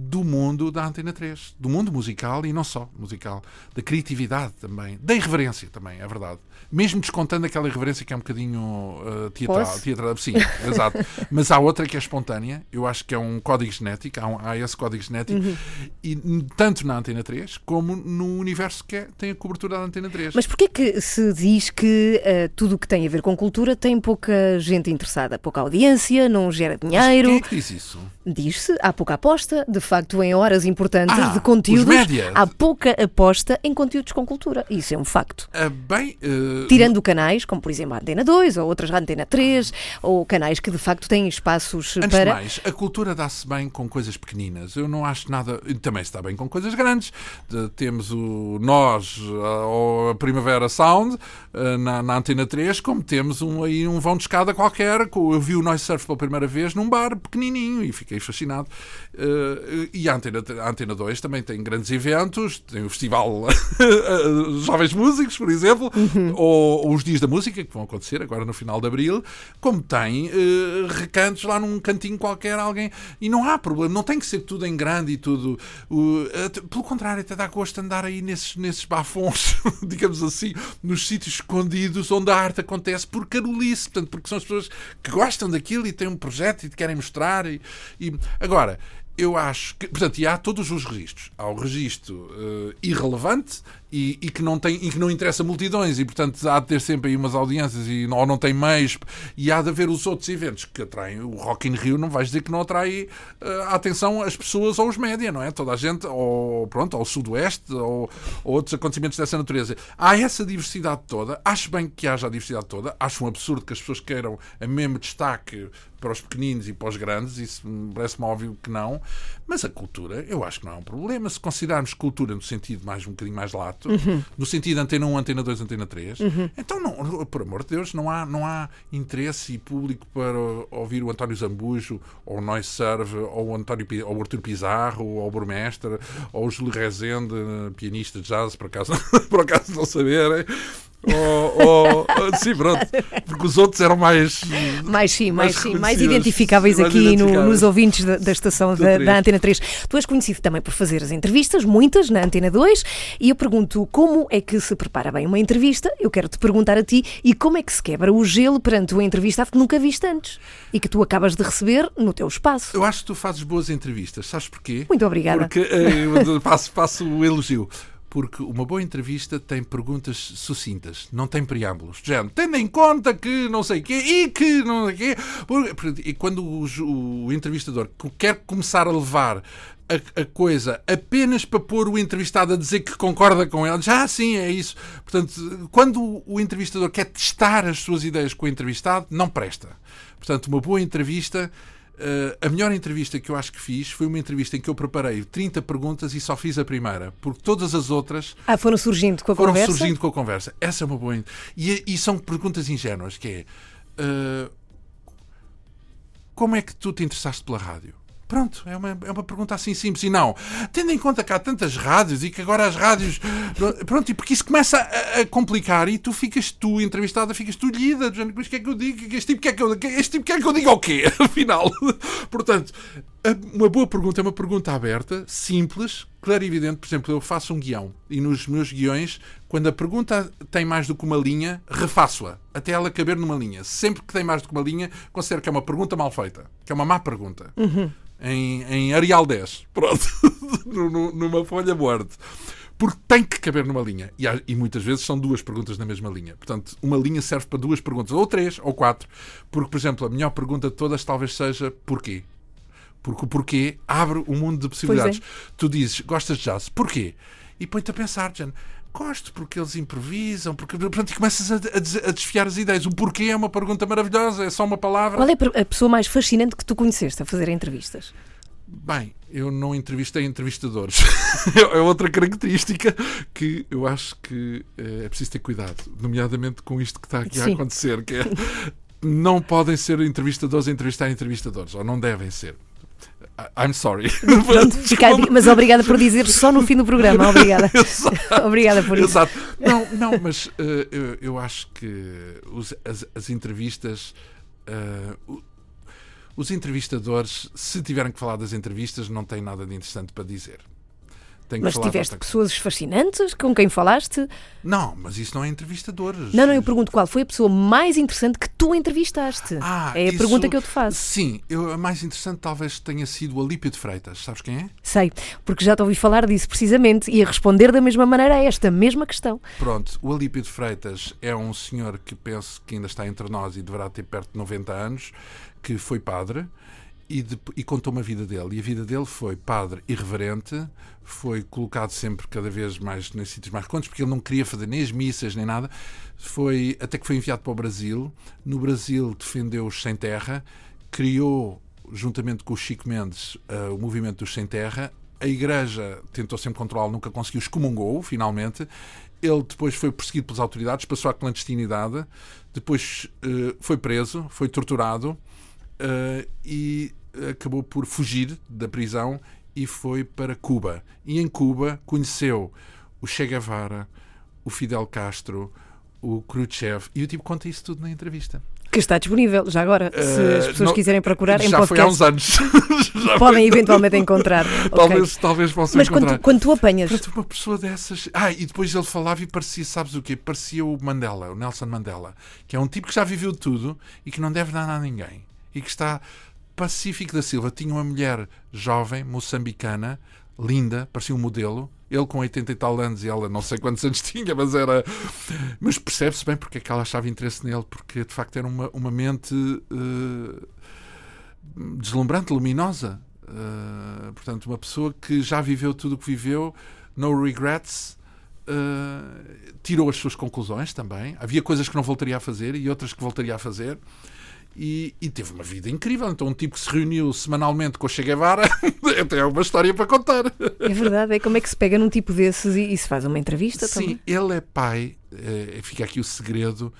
do mundo da Antena 3, do mundo musical e não só musical, da criatividade também, da irreverência também, é verdade mesmo descontando aquela irreverência que é um bocadinho uh, teatral, teatral. Sim, *laughs* exato. Mas há outra que é espontânea, eu acho que é um código genético, há, um, há esse código genético, uhum. e tanto na Antena 3 como no universo que é, tem a cobertura da Antena 3. Mas porquê que se diz que uh, tudo o que tem a ver com cultura tem pouca gente interessada, pouca audiência, não gera dinheiro? Mas quem é que diz isso? Diz-se, há pouca aposta, de facto, em horas importantes ah, de conteúdos, há pouca aposta em conteúdos com cultura. Isso é um facto. Uh, bem, uh, tirando canais, como por exemplo a Antena 2 ou outras a Antena 3, ou canais que de facto têm espaços Antes para. mais, a cultura dá-se bem com coisas pequeninas. Eu não acho nada. Também se está bem com coisas grandes. De, temos o Nós ou a Primavera Sound na, na, Antena 3, como temos um, aí um vão de escada qualquer. Eu vi o Noise Surf pela primeira vez num bar pequenininho e fiquei fascinado. E a Antena, a Antena 2 também tem grandes eventos, tem o Festival *laughs* Jovens Músicos, por exemplo, uhum. ou, ou, os Dias da Música, que vão acontecer agora no final de Abril, como tem uh, recantos lá num cantinho qualquer, alguém. E não há problema, não tem que ser tudo em grande e tudo. Uh, pelo contrário, até dá gosto de andar aí nesses, nesses bafons, *laughs* digamos assim, nos sítios escondidos onde a arte acontece por carolice, portanto, porque são as pessoas que gostam daquilo e têm um projeto e te querem mostrar. E, e... Agora, eu acho que, portanto, e há todos os registros. Há o registro uh, irrelevante e, e, que não tem, e que não interessa multidões e, portanto, há de ter sempre aí umas audiências e, ou não tem meios. E há de haver os outros eventos que atraem. O Rock in Rio não vais dizer que não atrai uh, a atenção as pessoas ou os média, não é? Toda a gente, ou pronto, ao Sudoeste ou, ou outros acontecimentos dessa natureza. Há essa diversidade toda. Acho bem que haja a diversidade toda. Acho um absurdo que as pessoas queiram a mesmo destaque para os pequeninos e para os grandes, isso parece-me óbvio que não, mas a cultura eu acho que não é um problema. Se considerarmos cultura no sentido mais um bocadinho mais lato, uhum. no sentido antena 1, antena 2, antena 3, uhum. então não, por amor de Deus, não há, não há interesse público para ouvir o António Zambujo, ou o Noise Serve, ou o, António, ou o Artur Pizarro, ou o Burmestre, ou o Júlio Rezende, pianista de jazz, por acaso, *laughs* por acaso não saberem. Oh, oh, sim, pronto. Porque os outros eram mais. Mais sim, mais, mais, sim, mais identificáveis mais aqui identificáveis. No, nos ouvintes da, da estação da, da, Antena 3. Tu és conhecido também por fazer as entrevistas, muitas, na Antena 2, e eu pergunto como é que se prepara bem uma entrevista. Eu quero te perguntar a ti e como é que se quebra o gelo perante uma entrevistado que nunca viste antes e que tu acabas de receber no teu espaço. Eu acho que tu fazes boas entrevistas, sabes porquê? Muito obrigada. Porque eh, eu *laughs* passo, passo o elogio porque uma boa entrevista tem perguntas sucintas, não tem preâmbulos. Tendo em conta que não sei o quê e que não sei o quê. E quando o, o, entrevistador quer começar a levar a, a, coisa apenas para pôr o entrevistado a dizer que concorda com ele, já sim, é isso. Portanto, quando o entrevistador quer testar as suas ideias com o entrevistado, não presta. Portanto, uma boa entrevista. Uh, a melhor entrevista que eu acho que fiz foi uma entrevista em que eu preparei 30 perguntas e só fiz a primeira, porque todas as outras. Ah, foram surgindo com a foram conversa? Foram surgindo com a conversa. Essa é uma boa. E, e são perguntas ingênuas, que é. Uh, como é que tu te interessaste pela rádio? Pronto, é uma, é uma pergunta assim simples. E não, tendo em conta que há tantas rádios e que agora as rádios. Pronto, e porque isso começa a, a complicar e tu ficas, tu entrevistada, ficas tu lhida, mas o que é que eu digo? Este tipo quer que eu, este tipo quer que eu diga o quê? *laughs* Afinal. Portanto, uma boa pergunta é uma pergunta aberta, simples, clarividente. Por exemplo, eu faço um guião e nos meus guiões, quando a pergunta tem mais do que uma linha, refaço-a até ela caber numa linha. Sempre que tem mais do que uma linha, considero que é uma pergunta mal feita, que é uma má pergunta. Uhum em, em Arial 10. Pronto. *laughs* numa folha Word. Porque tem que caber numa linha. E, há, e, muitas vezes são duas perguntas na mesma linha. Portanto, uma linha serve para duas perguntas, ou três, ou quatro. Porque, por exemplo, a melhor pergunta de todas talvez seja porquê. Porque o porquê abre um mundo de possibilidades. É. Tu dizes, gostas de jazz? Porquê? E põe-te a pensar, Jen, gosto porque eles improvisam, porque pronto, e começas a, a, desfiar as ideias. O porquê é uma pergunta maravilhosa, é só uma palavra. Qual é a pessoa mais fascinante que tu conheceste a fazer entrevistas? Bem, eu não entrevistei entrevistadores. *laughs* é outra característica que eu acho que eh, é preciso ter cuidado, nomeadamente com isto que está aqui Sim. a acontecer, que é não podem ser entrevistadores a entrevistar entrevistadores, ou não devem ser. I'm sorry. *laughs* Pronto, mas obrigada por dizer só no fim do programa. *laughs* Obrigada. *laughs* obrigada por isso. Exato. Não, não mas uh, eu, eu, acho que os, as, as, entrevistas. Uh, os entrevistadores, se tiverem que falar das entrevistas, não têm nada de interessante para dizer. Mas tiveste pessoas fascinantes com quem falaste? Não, mas isso não é entrevistadores. Não, não, eu pergunto qual foi a pessoa mais interessante que tu entrevistaste. Ah, é a isso, pergunta que eu te faço. Sim, eu, a mais interessante talvez tenha sido o Alípio de Freitas. Sabes quem é? Sei, porque já te ouvi falar disso precisamente e a responder da mesma maneira a esta mesma questão. Pronto, o Alípio de Freitas é um senhor que penso que ainda está entre nós e deverá ter perto de 90 anos, que foi padre e, de, e contou-me a vida dele. E a vida dele foi padre irreverente, foi colocado sempre cada vez mais nos sítios mais contos, porque ele não queria fazer nem as missas nem nada. Foi até que foi enviado para o Brasil. No Brasil defendeu os sem terra, criou juntamente com o Chico Mendes uh, o movimento dos sem terra. A Igreja tentou sempre controlá-lo, nunca conseguiu, excomungou finalmente. Ele depois foi perseguido pelas autoridades, passou à clandestinidade, depois uh, foi preso, foi torturado uh, e acabou por fugir da prisão e foi para Cuba. E em Cuba conheceu o Che Guevara, o Fidel Castro, o Khrushchev, e o tipo conta isso tudo na entrevista. Que está disponível, já agora, se uh, as pessoas não, quiserem procurar em já podcast. *laughs* Já foi há uns anos. Podem eventualmente encontrar. *laughs* talvez, okay. talvez possam Mas encontrar. Mas quando, quando, tu apanhas... Portanto, uma pessoa dessas... Ah, e depois ele falava e parecia, sabes o quê? Parecia o Mandela, o Nelson Mandela, que é um tipo que já viveu tudo e que não deve nada a ninguém. E que está Pacífico da Silva tinha uma mulher jovem, moçambicana, linda, parecia um modelo. Ele com 80 e tal anos e ela não sei quantos anos *laughs* tinha, mas era. Mas percebe-se bem porque é que ela achava interesse nele, porque de facto era uma, uma mente uh, deslumbrante, luminosa. Uh, portanto, uma pessoa que já viveu tudo o que viveu, no regrets. Uh, tirou as suas conclusões também. Havia coisas que não voltaria a fazer e outras que voltaria a fazer e, e, teve uma vida incrível. Então, um tipo que se reuniu semanalmente com o Che Guevara *laughs* até é uma história para contar. É verdade, é como é que se pega num tipo desses e, e se faz uma entrevista Sim, também. ele é pai, é, fica aqui o segredo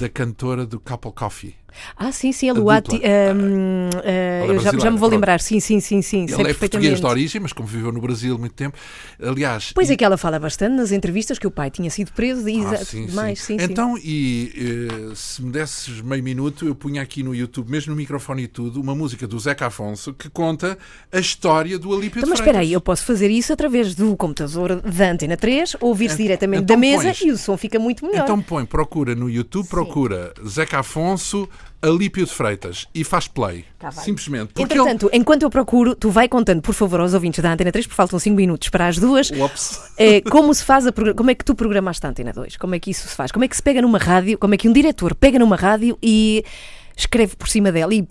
da cantora do Couple Coffee. Ah, sim, sim, a Luati. Um, uh, é já, já, me vou lembrar, sim, sim, sim, sim. Ele é português de origem, mas como viveu no Brasil muito tempo. Aliás. Pois e... é que ela fala bastante nas entrevistas que o pai tinha sido preso e ah, sim, mais. Sim. Sim, então, e uh, se me desses meio minuto, eu punha aqui no YouTube, mesmo no microfone e tudo, uma música do Zeca Afonso que conta a história do Alípio então, Mas espera aí, eu posso fazer isso através do computador da Antena 3, ouvir-se diretamente então da mesa pões, e o som fica muito melhor. Então põe, procura no YouTube, procura Zeca Afonso Alípio de Freitas e faz play. Tá Simplesmente. Entretanto, ele... enquanto eu procuro, tu vai contando, por favor, aos ouvintes da Antena 3, porque faltam 5 minutos para as duas. É, como se faz a Como é que tu programaste a Antena 2? Como é que isso se faz? Como é que se pega numa rádio? Como é que um diretor pega numa rádio e escreve por cima dela e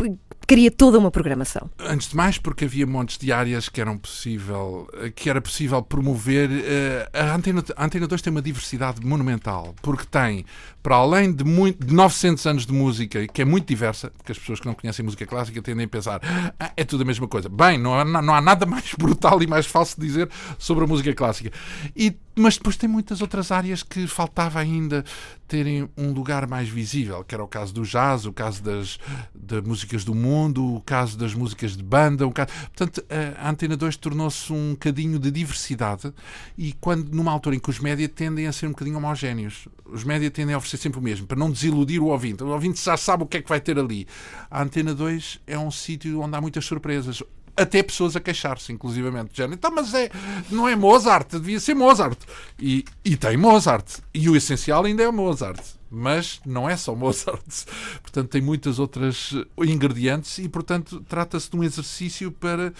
cria toda uma programação. Antes de mais, porque havia montes de áreas que eram possível, que era possível promover. Eh, a Antena, a Antena 2 tem uma diversidade monumental, porque tem, para além de, muito, de 900 anos de música, que é muito diversa, porque as pessoas que não conhecem música clássica tendem a pensar ah, é tudo a mesma coisa. Bem, não há, não há nada mais *laughs* brutal e mais falso de dizer sobre a música clássica. E mas depois tem muitas outras áreas que faltava ainda terem um lugar mais visível, que era o caso do jazz, o caso das, das músicas do mundo, o caso das músicas de banda. Caso... Portanto, a Antena 2 tornou-se um bocadinho de diversidade e quando numa altura em que os média tendem a ser um bocadinho homogéneos. Os média tendem a oferecer sempre o mesmo, para não desiludir o ouvinte. O ouvinte já sabe o que é que vai ter ali. A Antena 2 é um sítio onde há muitas surpresas até pessoas a queixar-se, inclusivamente. Já, então, mas é, não é Mozart, devia ser Mozart. E, e tem Mozart. E o essencial ainda é Mozart. Mas não é só Mozart. *laughs* Portanto, tem muitas outras ingredientes e, portanto, trata-se de um exercício para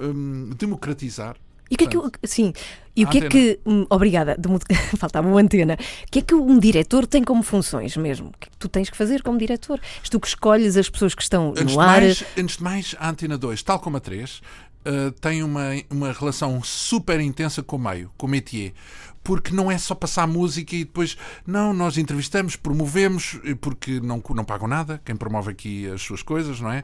hum, democratizar e o que é que sim, e o que é que hum, obrigada, *laughs* faltava uma antena. O que é que um diretor tem como funções mesmo? O que é que tu tens que fazer como diretor? És tu que escolhes as pessoas que estão antes no ar. Mais, antes de mais, a Antena 2, tal como a 3, uh, eh, tem uma, uma relação super intensa com o meio, com o métier porque não é só passar música e depois, não, nós entrevistamos, promovemos, porque não, não pagam nada, quem promove aqui as suas coisas, não é?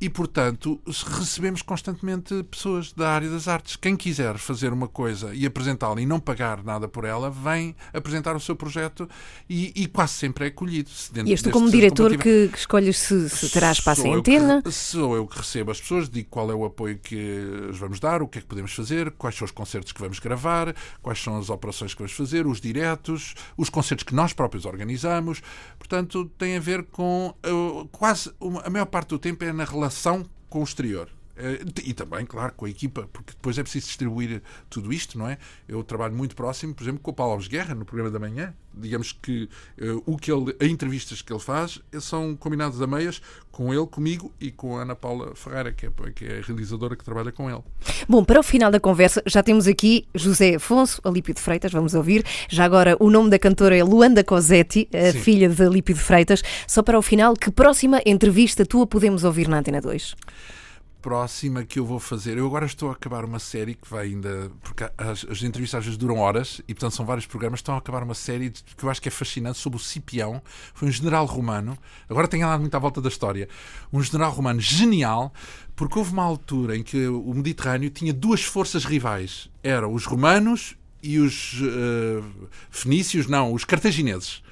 E, portanto, recebemos constantemente pessoas da área das artes. Quem quiser fazer uma coisa e apresentá-la e não pagar nada por ela, vem apresentar o seu projeto e, e quase sempre é acolhido. E este como diretor que, que escolhes se, se terá espaço em antena? Que, sou eu que recebo as pessoas, digo qual é o apoio que as vamos dar, o que é que podemos fazer, quais são os concertos que vamos gravar, quais são as operações que vamos fazer, os diretos, os concertos que nós próprios organizamos. Portanto, tem a ver com uh, quase a maior parte do tempo é na relação com o exterior. Eh, e também, claro, com a equipa, porque depois é preciso distribuir tudo isto, não é? Eu trabalho muito próximo, por exemplo, com o Paulo Alves Guerra, no programa da manhã. Digamos que uh, o que ele, as entrevistas que ele faz são combinadas a meias com ele, comigo e com a Ana Paula Ferreira, que é, que é a realizadora que trabalha com ele. Bom, para o final da conversa, já temos aqui José Afonso, Alípio de Freitas, vamos ouvir. Já agora, o nome da cantora é Luanda Cosetti, a Sim. filha de Alípio de Freitas. Só para o final, que próxima entrevista tua podemos ouvir na Antena 2? Próxima que eu vou fazer. Eu agora estou a acabar uma série que vai ainda. Porque as, as entrevistas às vezes duram horas e, portanto, são vários programas. Estão a acabar uma série que eu acho que é fascinante sobre o Cipião. Foi um general romano. Agora tenho andado muito à volta da história. Um general romano genial, porque houve uma altura em que o Mediterrâneo tinha duas forças rivais: eram os romanos e os uh, fenícios, não, os cartagineses.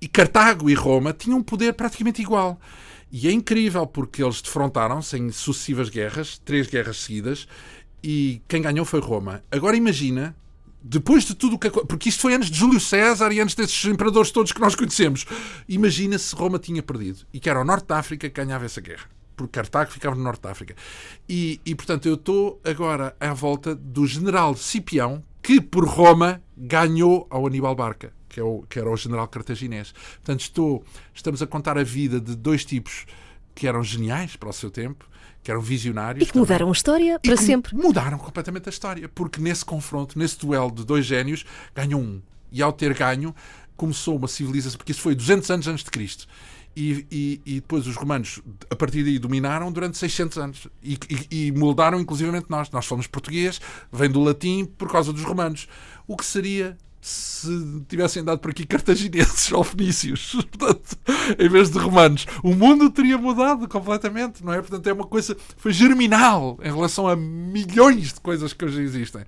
E Cartago e Roma tinham um poder praticamente igual. E é incrível porque eles defrontaram-se em sucessivas guerras, três guerras seguidas, e quem ganhou foi Roma. Agora imagina, depois de tudo o que. Porque isto foi antes de Júlio César e antes desses imperadores todos que nós conhecemos. Imagina se Roma tinha perdido e que era o Norte da África que ganhava essa guerra. Porque Cartago ficava no Norte da África. E, e portanto, eu estou agora à volta do general Cipião, que por Roma ganhou ao Aníbal Barca que, é o, que era o general cartaginês. Portanto, estou, estamos a contar a vida de dois tipos que eram geniais para o seu tempo, que eram visionários. E que mudaram a história para sempre. Mudaram completamente a história, porque nesse confronto, nesse duelo de dois génios, ganhou um. E ao ter ganho, começou uma civilização, porque isso foi 200 anos antes de Cristo. E, e, e, depois os romanos, a partir daí, dominaram durante 600 anos e, e, e moldaram inclusivamente nós. Nós falamos português, vem do latim por causa dos romanos. O que seria se tivessem dado por aqui cartagineses ou fenícios, *laughs* portanto, em vez de romanos, o mundo teria mudado completamente, não é? Portanto, é uma coisa, foi germinal em relação a milhões de coisas que hoje existem.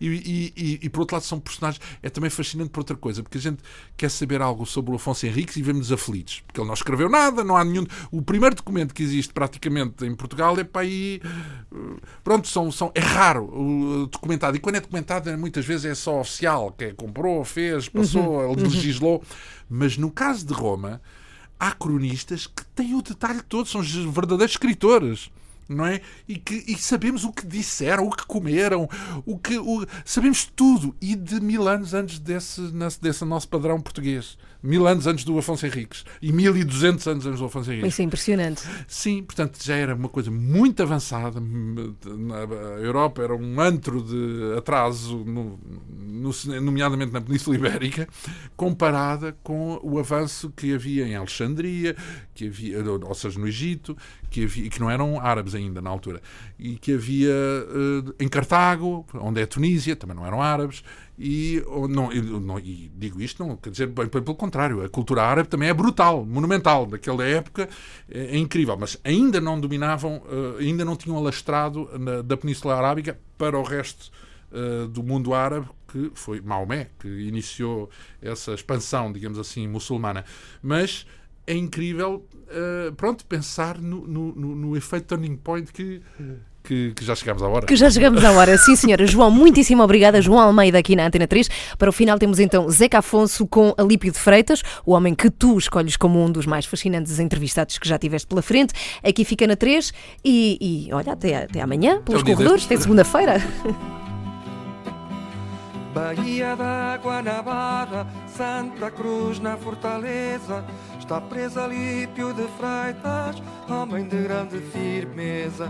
E, e, e, e, por outro lado, são personagens. É também fascinante por outra coisa, porque a gente quer saber algo sobre o Afonso Henriques e vemos-nos aflitos, porque ele não escreveu nada, não há nenhum. O primeiro documento que existe praticamente em Portugal é para aí. Pronto, são, são, é raro o documentado. E quando é documentado, muitas vezes é só oficial, que é, comprou, fez, passou, uhum, legislou. Uhum. Mas no caso de Roma, há cronistas que têm o detalhe todo, são verdadeiros escritores não é? E, que, e sabemos o que disseram, o que comeram, o que o, sabemos tudo. E de mil anos antes desse, desse nosso padrão português. Mil anos antes do Afonso Henriques. E mil e duzentos anos antes do Afonso Henriques. Isso é impressionante. Sim, portanto já era uma coisa muito avançada. A Europa era um antro de atraso, no, no, nomeadamente na Península Ibérica, comparada com o avanço que havia em Alexandria, que havia, ou seja, no Egito, que, havia, que não eram árabes ainda na altura, e que havia uh, em Cartago, onde é a Tunísia, também não eram árabes, e, não, não, e digo isto, não quer dizer, bem, pelo contrário, a cultura árabe também é brutal, monumental, daquela época é, é incrível, mas ainda não dominavam, uh, ainda não tinham alastrado na, da Península Arábica para o resto uh, do mundo árabe, que foi Maomé, que iniciou essa expansão, digamos assim, muçulmana. Mas é incrível, uh, pronto, pensar no, no, no, efeito turning point que que, que, já chegamos à hora. Que já chegamos à hora, sim senhora. João, muitíssimo obrigada. João Almeida aqui na Antena 3. Para o final temos então Zeca Afonso com Alípio de Freitas, o homem que tu escolhes como um dos mais fascinantes entrevistados que já tiveste pela frente. Aqui fica na 3 e, e olha, até, até amanhã, pelos corredores, até segunda-feira. Bahia da Guanabara, Santa Cruz na Fortaleza, está presa Lípio de Freitas, homem de grande firmeza.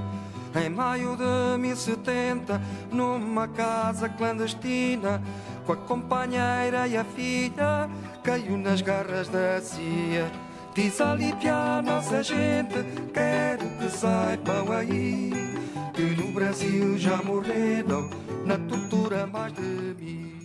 Em maio de 1070, numa casa clandestina, com a companheira e a filha, caiu nas garras da CIA. Diz a nossa gente, quero que saibam aí, que no Brasil já morreram na tortura mais de mim.